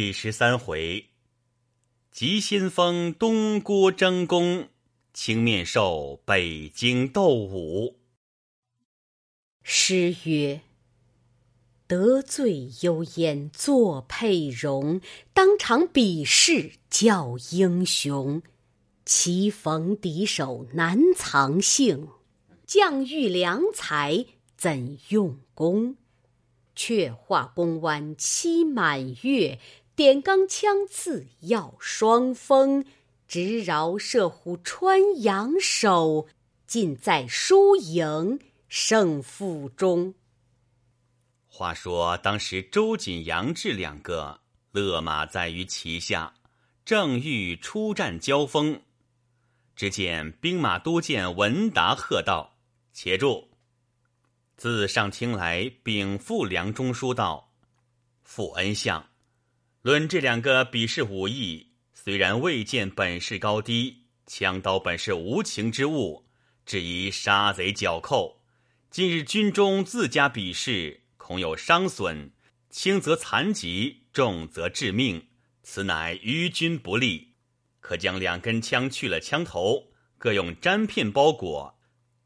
第十三回，急先锋东郭争功，青面兽北京斗武。诗曰：“得罪幽燕作佩戎，当场比试较英雄。棋逢敌手难藏性，将遇良才怎用功？却话弓弯期满月。”点钢枪刺要双锋，直饶射虎穿杨手，尽在输赢胜负中。话说当时周瑾、杨志两个勒马在于旗下，正欲出战交锋，只见兵马都监文达喝道：“且住！”自上听来禀复梁中书道：“副恩相。”论这两个比试武艺，虽然未见本事高低，枪刀本是无情之物，只宜杀贼剿寇。今日军中自家比试，恐有伤损，轻则残疾，重则致命，此乃于军不利。可将两根枪去了枪头，各用毡片包裹，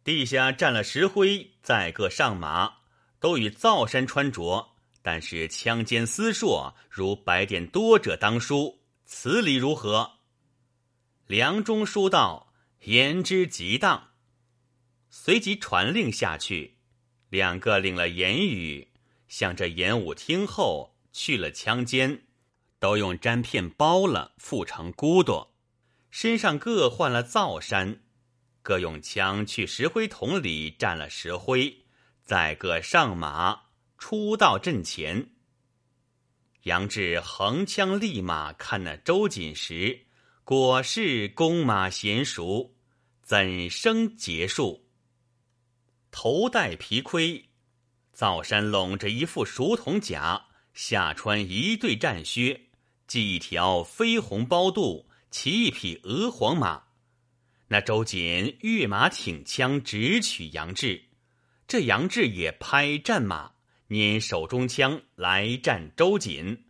地下蘸了石灰，再各上马，都与皂衫穿着。但是枪尖丝硕，如白点多者当书，此理如何？梁中书道：“言之极当。”随即传令下去，两个领了言语，向着演武厅后去了枪尖，都用毡片包了，覆成骨朵，身上各换了皂衫，各用枪去石灰桶里蘸了石灰，再各上马。出到阵前，杨志横枪立马看那周瑾时，果是弓马娴熟，怎生结束？头戴皮盔，皂衫拢着一副熟铜甲，下穿一对战靴，系一条绯红包肚，骑一匹鹅黄马。那周瑾跃马挺枪，直取杨志。这杨志也拍战马。拈手中枪来战周瑾，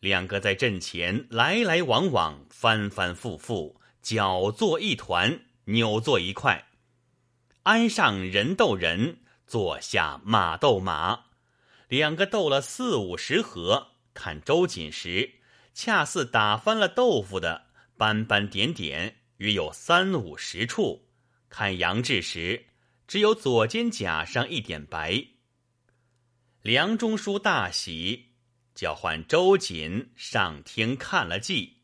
两个在阵前来来往往，翻翻复复，搅作一团，扭作一块。鞍上人斗人，坐下马斗马，两个斗了四五十合。看周瑾时，恰似打翻了豆腐的斑斑点点，约有三五十处；看杨志时，只有左肩甲上一点白。梁中书大喜，叫唤周瑾上厅看了计，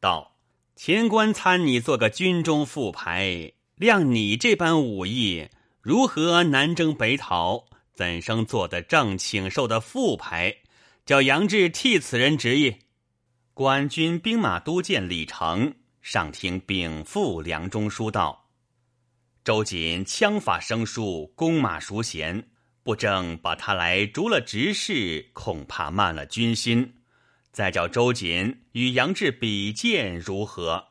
道：“前官参你做个军中副牌，量你这般武艺，如何南征北讨？怎生做得正请受的副牌？叫杨志替此人执意。”官军兵马都监李成上厅禀复梁中书道：“周瑾枪法生疏，弓马熟娴。”不正把他来逐了执事，恐怕慢了军心。再叫周瑾与杨志比剑如何？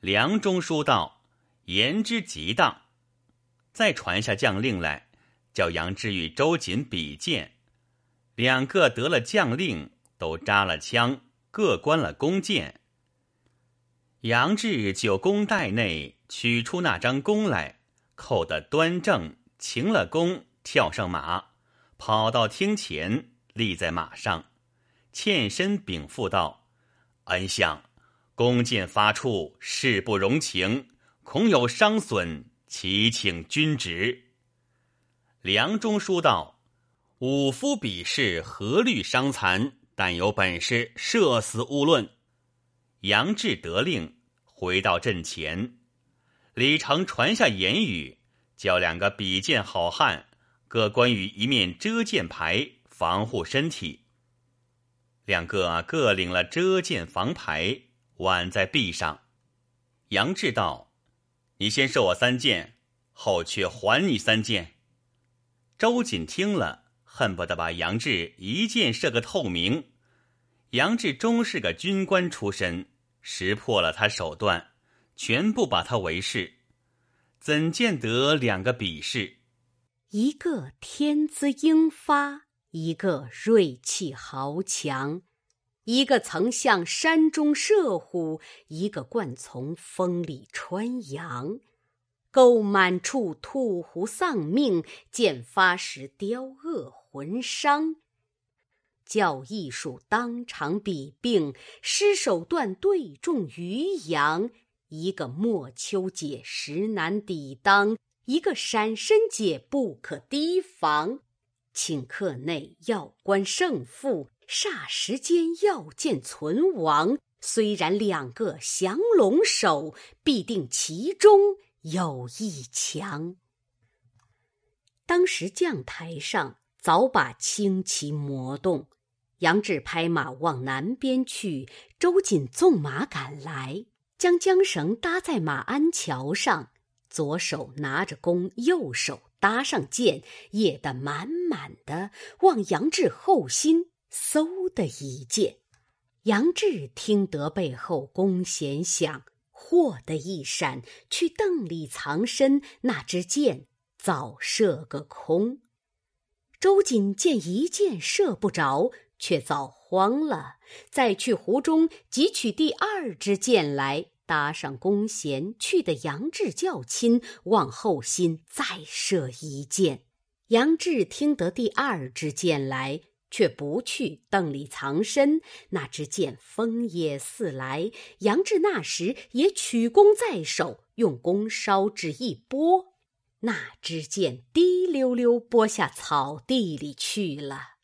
梁中书道：“言之极当。”再传下将令来，叫杨志与周瑾比剑。两个得了将令，都扎了枪，各关了弓箭。杨志就弓袋内取出那张弓来，扣得端正，擎了弓。跳上马，跑到厅前，立在马上，欠身禀赋道：“恩相，弓箭发出，事不容情，恐有伤损，祈请君旨。”梁中书道：“武夫比试，何虑伤残？但有本事，射死勿论。”杨志得令，回到阵前，李成传下言语，叫两个比剑好汉。各关于一面遮箭牌，防护身体。两个各领了遮箭防牌，挽在臂上。杨志道：“你先射我三箭，后却还你三箭。”周瑾听了，恨不得把杨志一箭射个透明。杨志终是个军官出身，识破了他手段，全部把他为是。怎见得两个比试？一个天资英发，一个锐气豪强。一个曾向山中射虎，一个惯从风里穿杨。钩满处，兔狐丧命；剑发时，雕恶魂伤。教艺术当场比并，施手段对中渔阳。一个莫秋解实难抵当，一个闪身解不可提防。顷刻内要观胜负，霎时间要见存亡。虽然两个降龙手，必定其中有一强。当时将台上早把轻骑磨动，杨志拍马往南边去，周瑾纵马赶来，将缰绳搭在马鞍桥上，左手拿着弓，右手。搭上箭，掖得满满的，往杨志后心嗖的一箭。杨志听得背后弓弦响，霍的一闪，去邓里藏身，那支箭早射个空。周瑾见一箭射不着，却早慌了，再去湖中汲取第二支箭来。搭上弓弦，去的杨志较亲，往后心再射一箭。杨志听得第二支箭来，却不去邓里藏身。那支箭风也似来，杨志那时也取弓在手，用弓梢指一拨，那支箭滴溜溜拨下草地里去了。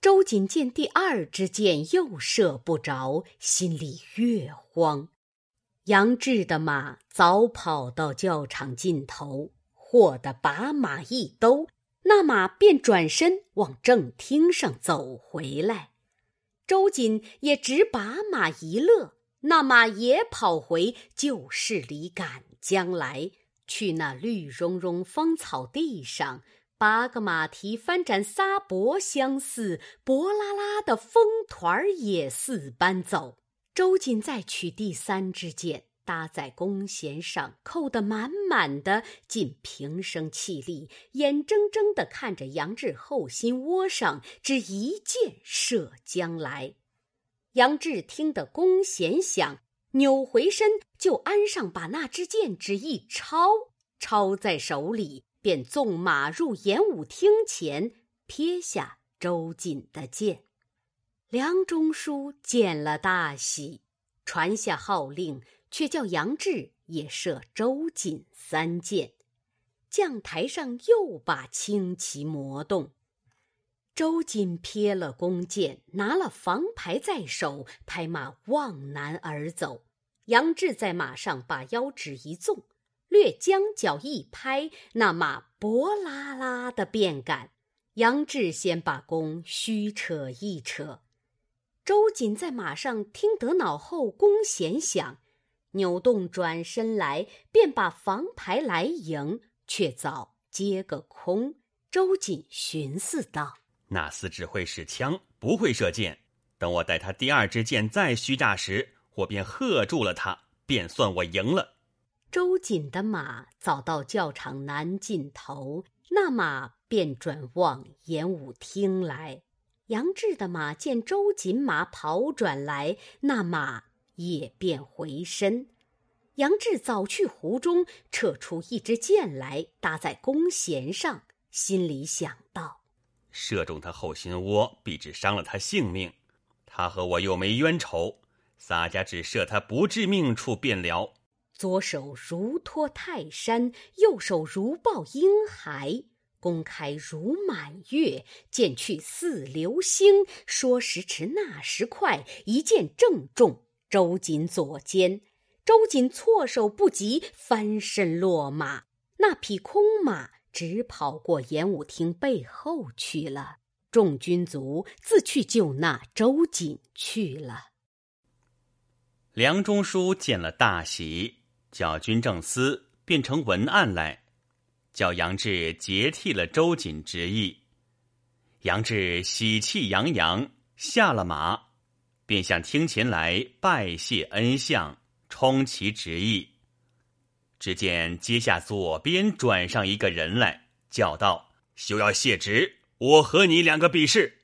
周瑾见第二支箭又射不着，心里越慌。杨志的马早跑到教场尽头，霍的把马一兜，那马便转身往正厅上走回来。周瑾也只把马一勒，那马也跑回旧市里赶将来，去那绿茸茸芳草地上，八个马蹄翻展撒脖相似，薄拉拉的风团儿也似般走。周瑾再取第三支箭，搭在弓弦上，扣得满满的，尽平生气力，眼睁睁地看着杨志后心窝上，只一箭射将来。杨志听得弓弦响，扭回身就鞍上把那支箭只一抄，抄在手里，便纵马入演武厅前，撇下周瑾的箭。梁中书见了大喜，传下号令，却叫杨志也射周瑾三箭。将台上又把轻骑磨动，周瑾撇了弓箭，拿了防牌在手，拍马往南而走。杨志在马上把腰指一纵，略将脚一拍，那马薄拉拉的便赶。杨志先把弓虚扯一扯。周瑾在马上听得脑后弓弦响，扭动转身来，便把房牌来迎，却早接个空。周瑾寻思道：“那厮只会使枪，不会射箭。等我待他第二支箭再虚炸时，我便喝住了他，便算我赢了。”周瑾的马早到教场南尽头，那马便转往演武厅来。杨志的马见周锦马跑转来，那马也便回身。杨志早去湖中撤出一支箭来，搭在弓弦上，心里想到：射中他后心窝，必只伤了他性命。他和我又没冤仇，洒家只射他不致命处便了。左手如托泰山，右手如抱婴孩。公开如满月，箭去似流星。说时迟，那时快，一箭正中周瑾左肩。周瑾措手不及，翻身落马。那匹空马直跑过演武厅背后去了。众军卒自去救那周瑾去了。梁中书见了大喜，叫军政司变成文案来。叫杨志接替了周瑾之意，杨志喜气洋洋下了马，便向厅前来拜谢恩相，充其职意。只见阶下左边转上一个人来，叫道：“休要谢职，我和你两个比试。”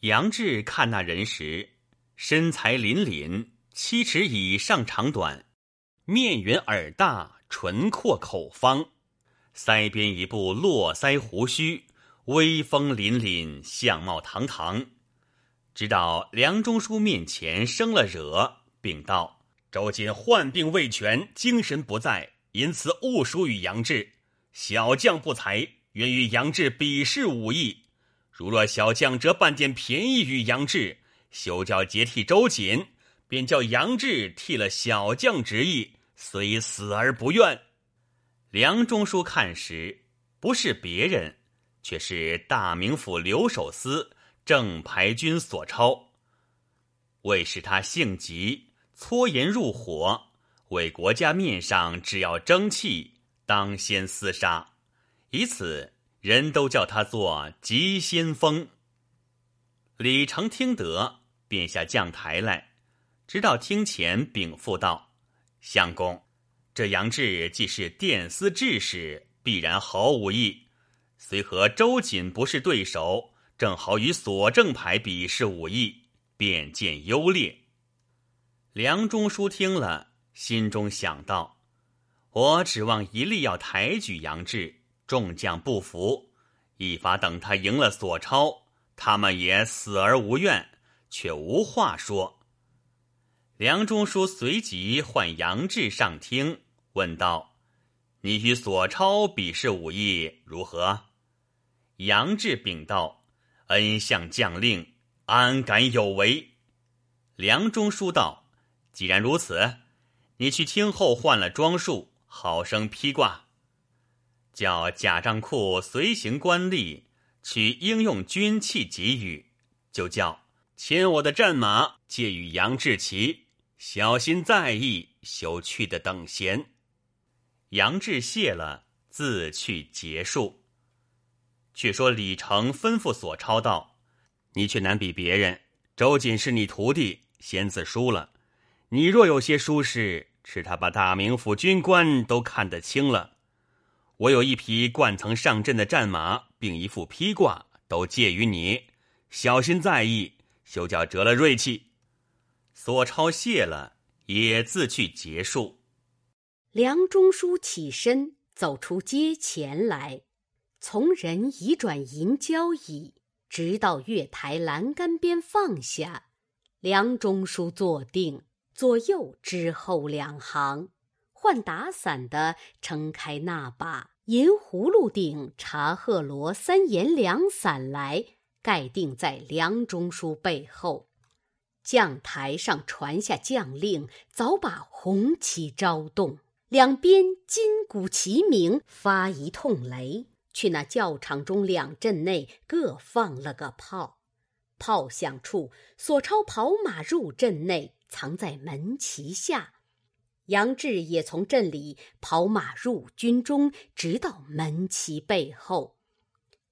杨志看那人时，身材凛凛，七尺以上长短，面圆耳大，唇阔口方，腮边一部络腮胡须，威风凛凛，相貌堂堂。直到梁中书面前生了惹，禀道：“周瑾患病未痊，精神不在，因此误输与杨志。小将不才，愿与杨志比试武艺。如若小将折半点便宜与杨志，休叫接替周瑾，便叫杨志替了小将之意，虽死而不愿。”梁中书看时，不是别人，却是大名府留守司。正牌军所抄，为使他性急，搓盐入火，为国家面上只要争气，当先厮杀，以此人都叫他做急先锋。李成听得，便下将台来，直到厅前禀赋道：“相公，这杨志既是殿司制使，必然好武艺，虽和周瑾不是对手。”正好与左正牌比试武艺，便见优劣。梁中书听了，心中想到：我指望一力要抬举杨志，众将不服，一发等他赢了索超，他们也死而无怨，却无话说。梁中书随即唤杨志上厅，问道：“你与索超比试武艺如何？”杨志禀道。恩相将令，安敢有违？梁中书道：“既然如此，你去听后换了装束，好生披挂，叫贾账库随行官吏取应用军器给予，就叫牵我的战马借与杨志奇，小心在意，休去的等闲。”杨志谢了，自去结束。却说李成吩咐索超道：“你却难比别人。周瑾是你徒弟，先自输了。你若有些疏失，是他把大名府军官都看得清了。我有一匹惯曾上阵的战马，并一副披挂，都借于你，小心在意，休叫折了锐气。”索超谢了，也自去结束。梁中书起身走出街前来。从人移转银交椅，直到月台栏杆边放下。梁中书坐定，左右之后两行，换打伞的撑开那把银葫芦顶茶鹤罗三檐凉伞来，盖定在梁中书背后。将台上传下将令，早把红旗招动，两边金鼓齐鸣，发一通雷。去那教场中两阵内各放了个炮，炮响处，索超跑马入阵内，藏在门旗下；杨志也从阵里跑马入军中，直到门旗背后。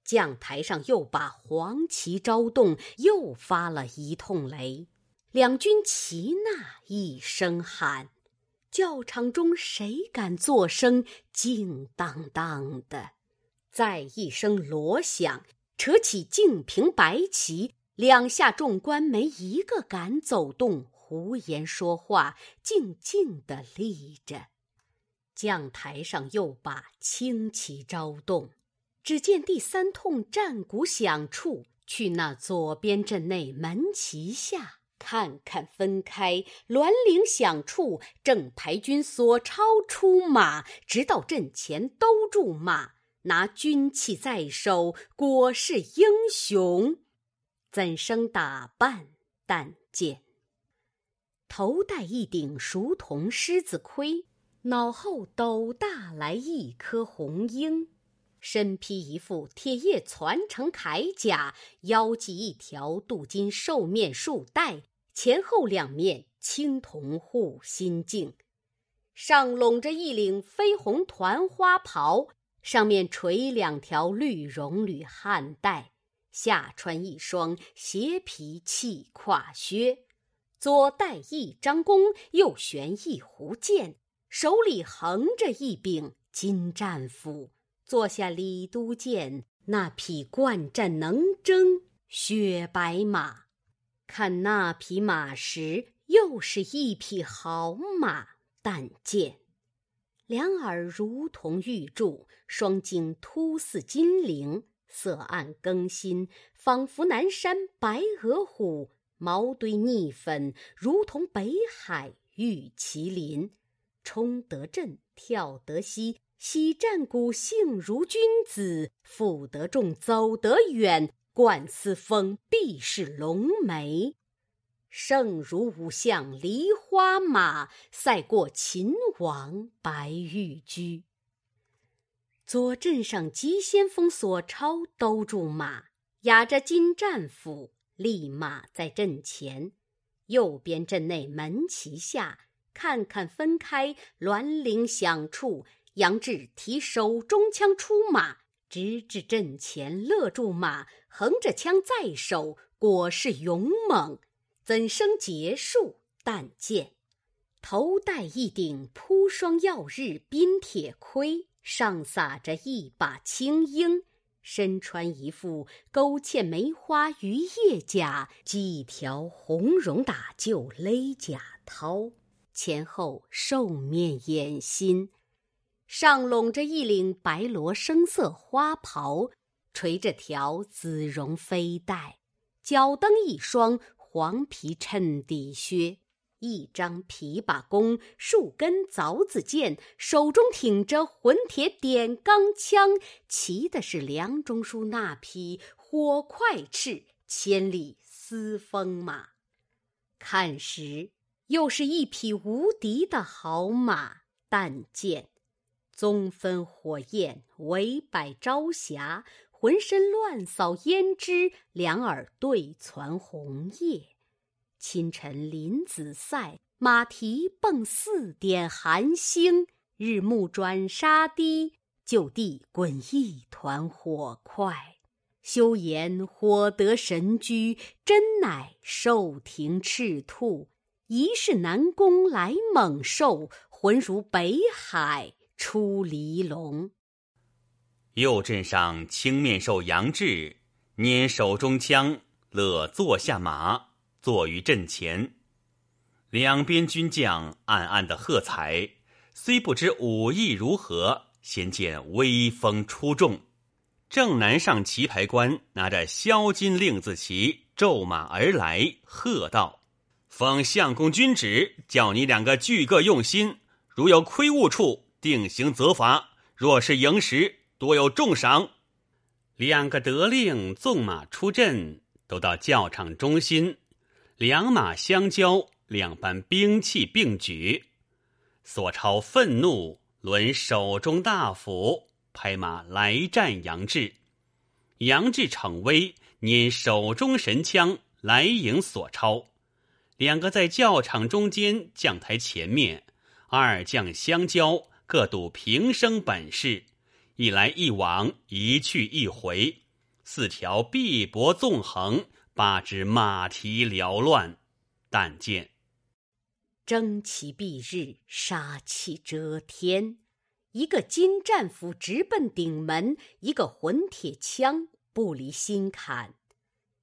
将台上又把黄旗招动，又发了一通雷，两军齐呐一声喊，教场中谁敢作声？静当当的。再一声锣响，扯起净平白旗，两下众官没一个敢走动、胡言说话，静静的立着。将台上又把轻旗招动，只见第三通战鼓响处，去那左边阵内门旗下看看，分开銮铃响处，正牌军索超出马，直到阵前兜住马。拿军器在手，果是英雄。怎生打扮？但见头戴一顶熟铜狮子盔，脑后斗大来一颗红缨，身披一副铁叶攒成铠甲，腰系一条镀金兽面束带，前后两面青铜护心镜，上拢着一领绯红团花袍。上面垂两条绿绒履汗带，下穿一双斜皮气胯靴，左戴一张弓，右悬一壶箭，手里横着一柄金战斧，坐下李都监那匹惯战能征雪白马。看那匹马时，又是一匹好马。但见两耳如同玉柱，双睛突似金铃，色暗更新，仿佛南山白额虎；毛堆逆粉，如同北海玉麒麟。冲得阵，跳得西，喜战鼓，性如君子；负得重，走得远，冠四风，必是龙眉。胜如五象梨花马，赛过秦王白玉驹。左阵上急先锋索超兜住马，压着金战斧，立马在阵前；右边阵内门旗下。看看分开，銮铃响处，杨志提手中枪出马，直至阵前勒住马，横着枪在手，果是勇猛，怎生结束？但见头戴一顶铺霜耀日冰铁盔，上撒着一把青缨，身穿一副勾芡梅花鱼叶甲，系一条红绒打旧勒甲绦。前后兽面掩心，上拢着一领白罗生色花袍，垂着条紫绒飞带，脚蹬一双黄皮衬底靴，一张琵琶弓，数根凿子剑，手中挺着混铁点钢枪，骑的是梁中书那匹火快翅千里丝风马，看时。又是一匹无敌的好马，但见棕分火焰，围摆朝霞，浑身乱扫胭脂，两耳对攒红叶。清晨林子赛，马蹄蹦四点寒星，日暮转沙堤，就地滚一团火块。休言火得神驹，真乃兽庭赤兔。疑是南宫来猛兽，浑如北海出离龙。右阵上青面兽杨志拈手中枪，乐坐下马，坐于阵前。两边军将暗暗的喝彩，虽不知武艺如何，先见威风出众。正南上旗牌官拿着销金令字旗，骤马而来，喝道。奉相公君旨，叫你两个俱各用心，如有亏误处，定刑责罚；若是赢时，多有重赏。两个得令，纵马出阵，都到教场中心，两马相交，两班兵器并举。索超愤怒，抡手中大斧，拍马来战杨志。杨志逞威，拈手中神枪来迎索超。两个在教场中间将台前面，二将相交，各赌平生本事，一来一往，一去一回，四条碧帛纵横，八只马蹄缭乱。但见争奇蔽日，杀气遮天。一个金战斧直奔顶门，一个混铁枪不离心坎。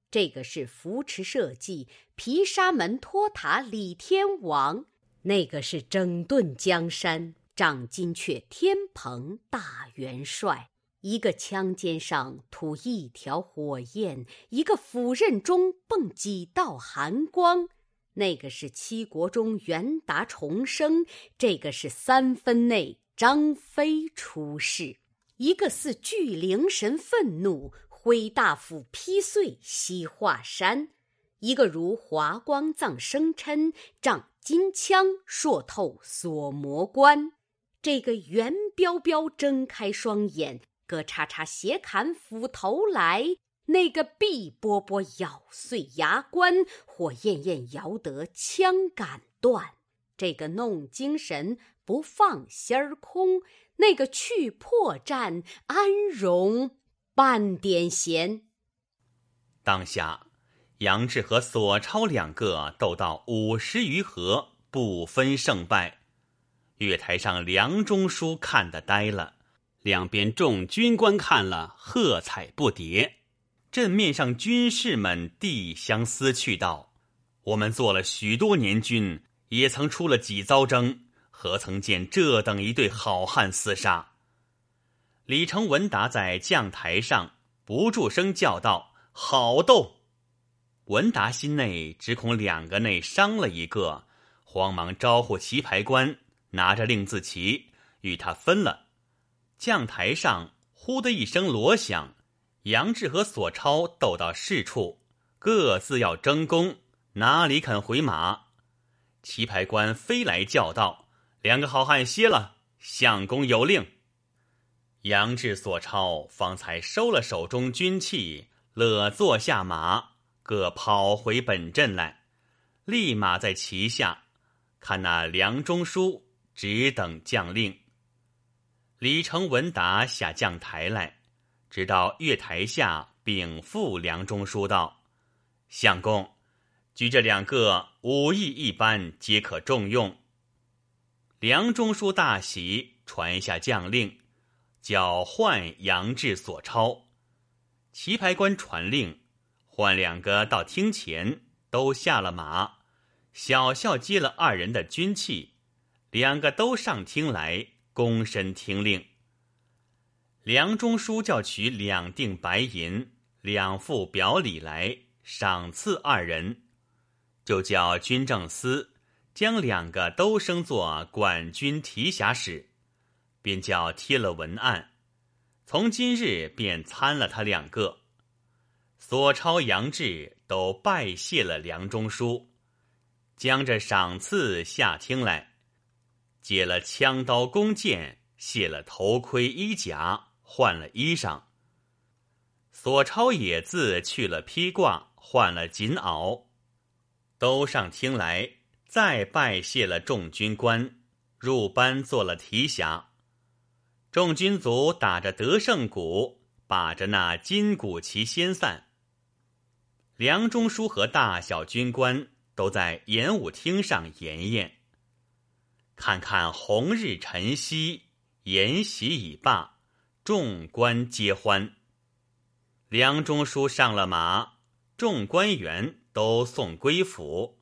这个是扶持社稷、毗沙门托塔李天王；那个是整顿江山、掌金阙天蓬大元帅。一个枪尖上吐一条火焰，一个斧刃中迸几道寒光。那个是七国中元达重生，这个是三分内张飞出世。一个似巨灵神愤怒。挥大斧劈碎西华山，一个如华光藏生琛，仗金枪硕透锁魔关。这个袁彪彪睁开双眼，咯嚓嚓斜砍斧头来；那个毕波波咬碎牙关，火焰焰摇得枪杆断。这个弄精神不放心儿空，那个去破绽安容。半点闲。当下，杨志和索超两个斗到五十余合，不分胜败。月台上，梁中书看得呆了，两边众军官看了，喝彩不迭。阵面上军士们递相思去道：“我们做了许多年军，也曾出了几遭征，何曾见这等一对好汉厮杀？”李成文达在将台上不住声叫道：“好斗！”文达心内只恐两个内伤了一个，慌忙招呼棋牌官拿着令字旗与他分了。将台上呼的一声锣响。杨志和索超斗到市处，各自要争功，哪里肯回马？棋牌官飞来叫道：“两个好汉歇了，相公有令。”杨志、索超方才收了手中军器，乐坐下马，各跑回本镇来，立马在旗下看那梁中书，只等将令。李成文达下将台来。直到月台下禀赋梁中书道：“相公，举这两个武艺一般，皆可重用。”梁中书大喜，传下将令，叫换杨志、所超。棋牌官传令，换两个到厅前，都下了马，小校接了二人的军器，两个都上厅来，躬身听令。梁中书叫取两锭白银、两副表里来赏赐二人，就叫军政司将两个都升作管军提辖使，便叫贴了文案，从今日便参了他两个。索超、杨志都拜谢了梁中书，将这赏赐下厅来，解了枪刀弓箭，卸了头盔衣甲。换了衣裳，索超也自去了披挂，换了锦袄，都上厅来，再拜谢了众军官，入班做了提辖。众军卒打着得胜鼓，把着那金鼓旗先散。梁中书和大小军官都在演武厅上演演。看看红日晨曦，筵席已罢。众官皆欢。梁中书上了马，众官员都送归府。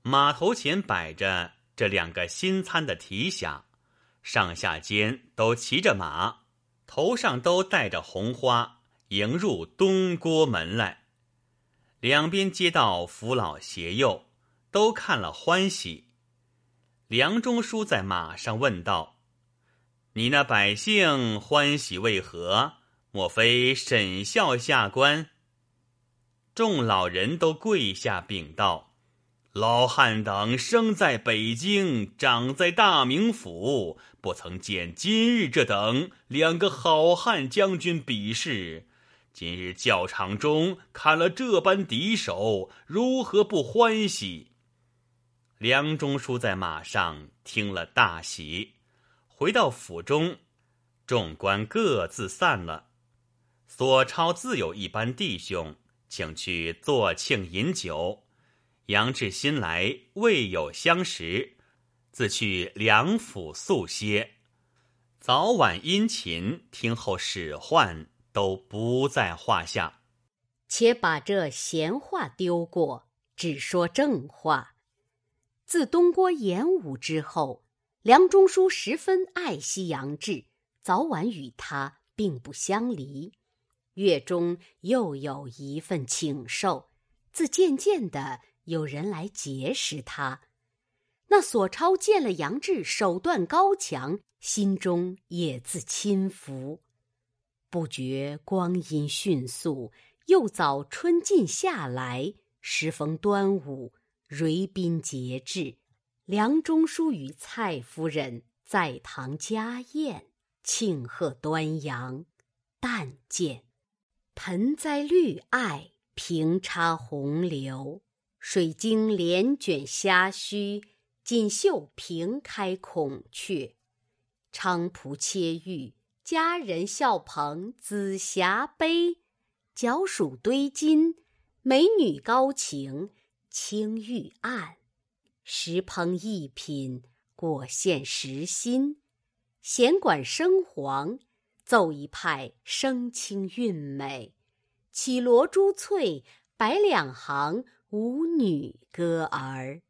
马头前摆着这两个新参的提辖，上下间都骑着马，头上都戴着红花，迎入东郭门来。两边街道扶老携幼，都看了欢喜。梁中书在马上问道。你那百姓欢喜为何？莫非沈孝下官？众老人都跪下禀道：“老汉等生在北京，长在大名府，不曾见今日这等两个好汉将军比试。今日教场中看了这般敌手，如何不欢喜？”梁中书在马上听了，大喜。回到府中，众官各自散了。索超自有一班弟兄，请去坐庆饮酒。杨志新来未有相识，自去梁府宿歇。早晚殷勤听候使唤，都不在话下。且把这闲话丢过，只说正话。自东郭演武之后。梁中书十分爱惜杨志，早晚与他并不相离。月中又有一份请受，自渐渐的有人来结识他。那索超见了杨志手段高强，心中也自亲服。不觉光阴迅速，又早春尽夏来，时逢端午，瑞宾节至。梁中书与蔡夫人在堂家宴，庆贺端阳。但见盆栽绿艾，平插红柳，水晶帘卷虾须，锦绣平开孔雀。菖蒲切玉，佳人笑捧紫霞杯。角黍堆金，美女高情青玉案。石烹一品，果现石心；弦管生黄，奏一派声清韵美。绮罗珠翠，百两行，舞女歌儿，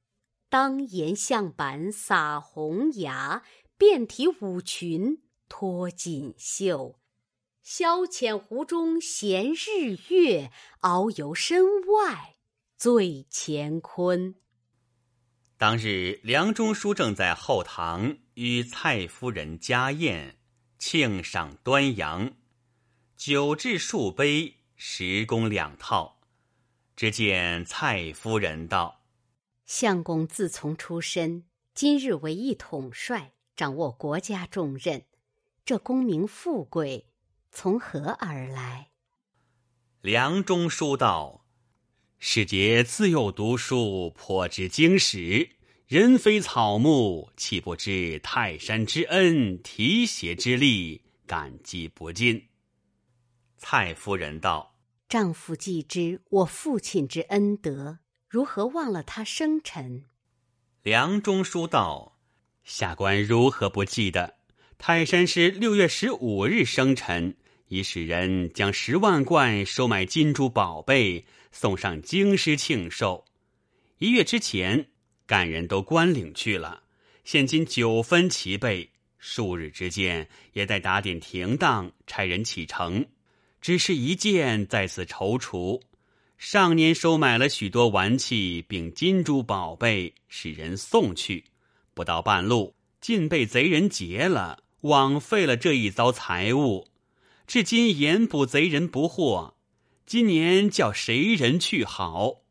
当檐向板撒红牙，遍体舞裙脱锦绣。消遣湖中闲日月，遨游身外醉乾坤。当日，梁中书正在后堂与蔡夫人家宴，庆赏端阳，酒至数杯，十公两套。只见蔡夫人道：“相公自从出身，今日为一统帅，掌握国家重任，这功名富贵。”从何而来？梁中书道：“世杰自幼读书，颇知经史。人非草木，岂不知泰山之恩，提携之力，感激不尽。”蔡夫人道：“丈夫既知我父亲之恩德，如何忘了他生辰？”梁中书道：“下官如何不记得？泰山是六月十五日生辰。”已使人将十万贯收买金珠宝贝送上京师庆寿。一月之前，干人都关领去了，现今九分齐备，数日之间也待打点停当，差人启程。只是一件在此踌躇。上年收买了许多玩器并金珠宝贝，使人送去，不到半路，尽被贼人劫了，枉费了这一遭财物。至今严捕贼人不获，今年叫谁人去好？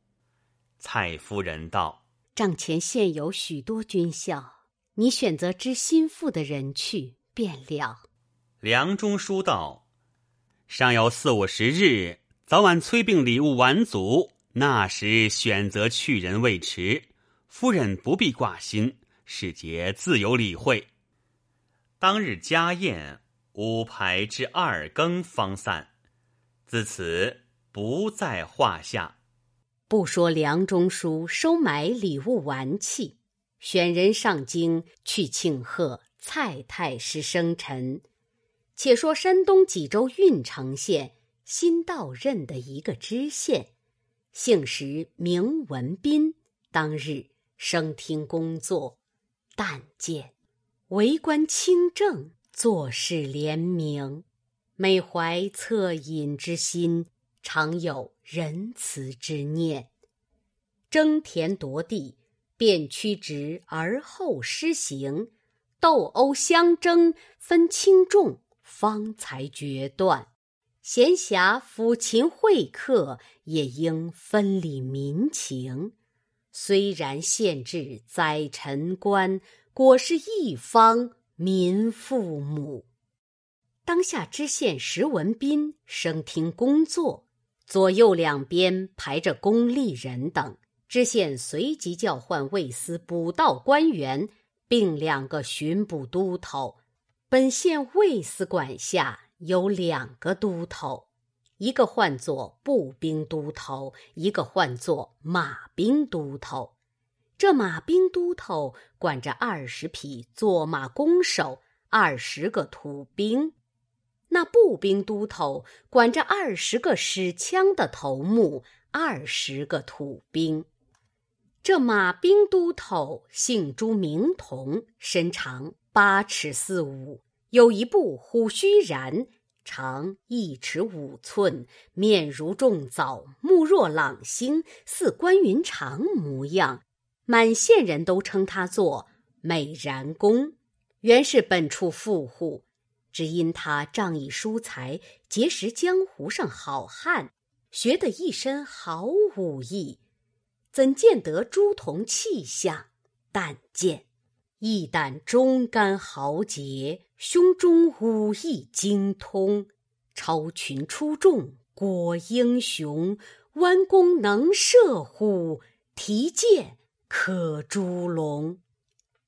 蔡夫人道：“帐前现有许多军校，你选择知心腹的人去便了。”梁中书道：“尚有四五十日，早晚催病礼物完足，那时选择去人未迟。夫人不必挂心，使节自有理会。”当日家宴。五排至二更方散，自此不在话下。不说梁中书收买礼物玩器，选人上京去庆贺蔡太师生辰。且说山东济州郓城县新到任的一个知县，姓石，名文斌。当日升听工作，但见为官清正。做事廉明，每怀恻隐之心，常有仁慈之念。争田夺地，便屈直而后施行；斗殴相争，分轻重，方才决断。闲暇抚琴会客，也应分理民情。虽然县治宰臣官，果是一方。民父母，当下知县石文斌升听工作，左右两边排着公吏人等。知县随即叫唤卫司捕盗官员，并两个巡捕都头。本县卫司管辖有两个都头，一个唤作步兵都头，一个唤作马兵都头。这马兵都头管着二十匹坐马弓手，二十个土兵；那步兵都头管着二十个使枪的头目，二十个土兵。这马兵都头姓朱，名同，身长八尺四五，有一部虎须髯，长一尺五寸，面如重枣，目若朗星，似关云长模样。满县人都称他做美髯公，原是本处富户，只因他仗义疏财，结识江湖上好汉，学得一身好武艺，怎见得朱仝气象？但见一胆忠肝豪杰，胸中武艺精通，超群出众果英雄，弯弓能射虎，提剑。可诛龙，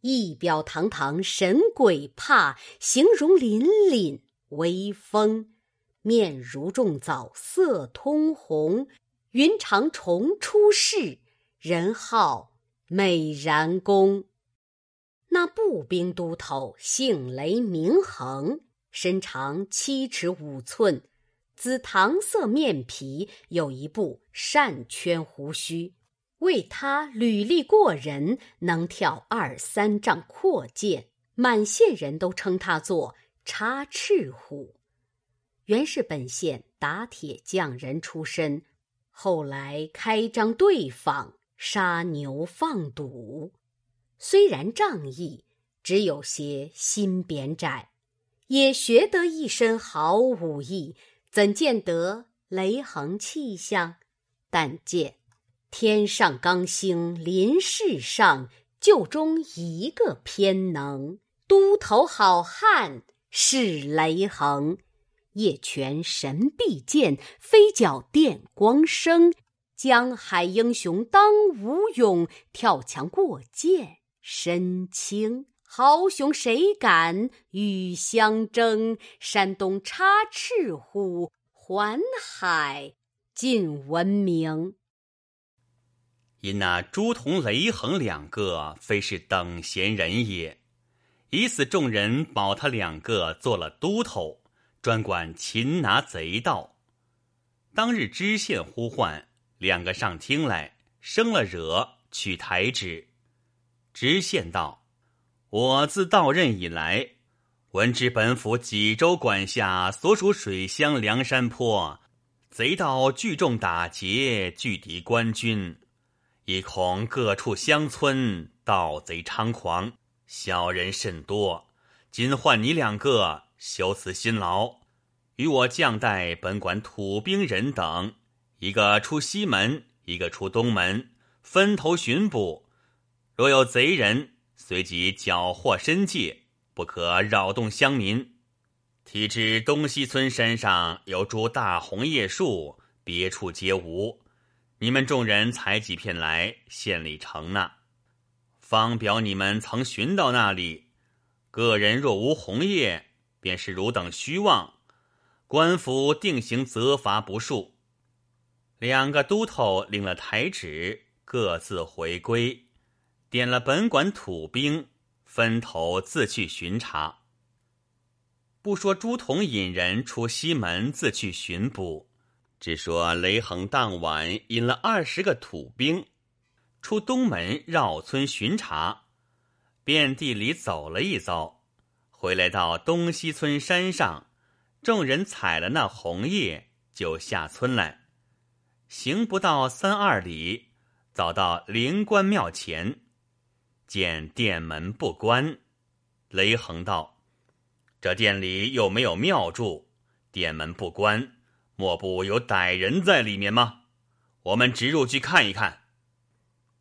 仪表堂堂神鬼怕，形容凛凛威风。面如重枣，色通红，云长虫出世，人号美髯公。那步兵都头姓雷，名恒，身长七尺五寸，紫糖色面皮，有一部扇圈胡须。为他履历过人，能跳二三丈阔涧，满县人都称他做插翅虎。原是本县打铁匠人出身，后来开张对坊，杀牛放赌。虽然仗义，只有些心扁窄，也学得一身好武艺，怎见得雷横气象？但见天上刚星临世上，就中一个偏能，都头好汉是雷横。夜拳神臂剑，飞脚电光生。江海英雄当无勇，跳墙过涧身轻。豪雄谁敢与相争？山东插翅虎，环海尽闻名。因那朱仝、雷横两个，非是等闲人也，以此众人保他两个做了都头。专管擒拿贼盗。当日知县呼唤两个上厅来，生了惹，取台旨。知县道：“我自到任以来，闻知本府济州管辖所属水乡梁山坡，贼盗聚众打劫，拒敌官军，亦恐各处乡村盗贼猖狂，小人甚多。今唤你两个。”修此辛劳，与我将带本管土兵人等，一个出西门，一个出东门，分头巡捕。若有贼人，随即缴获申诫，不可扰动乡民。提知东西村山上有株大红叶树，别处皆无。你们众人采几片来，献里呈纳，方表你们曾寻到那里。个人若无红叶。便是汝等虚妄，官府定刑责罚不数。两个都头领了台旨，各自回归，点了本馆土兵，分头自去巡查。不说朱仝引人出西门自去巡捕，只说雷横当晚引了二十个土兵，出东门绕村巡查，遍地里走了一遭。回来到东西村山上，众人采了那红叶，就下村来。行不到三二里，早到灵官庙前，见殿门不关。雷横道：“这殿里又没有庙祝，殿门不关，莫不有歹人在里面吗？我们直入去看一看。”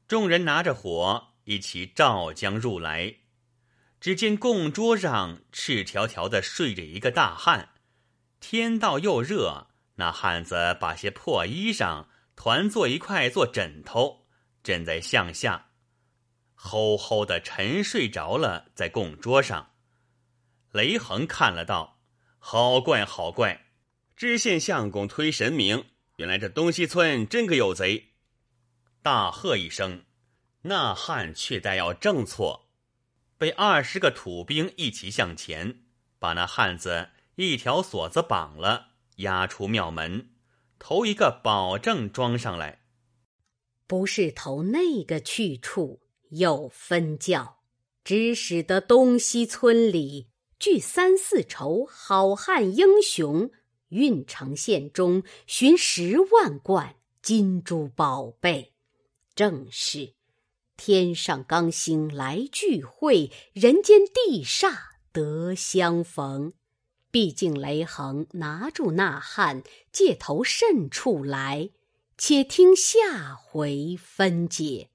众人拿着火，一起照将入来。只见供桌上赤条条的睡着一个大汉，天道又热，那汉子把些破衣裳团做一块做枕头，枕在向下，齁齁的沉睡着了，在供桌上。雷横看了道：“好怪好怪！知县相公推神明，原来这东西村真个有贼！”大喝一声，那汉却待要正错。被二十个土兵一齐向前，把那汉子一条锁子绑了，押出庙门，头一个保证装上来。不是投那个去处有分教，只使得东西村里聚三四筹好汉英雄，运城县中寻十万贯金珠宝贝，正是。天上刚星来聚会，人间地煞得相逢。毕竟雷横拿住那汉，借头甚处来？且听下回分解。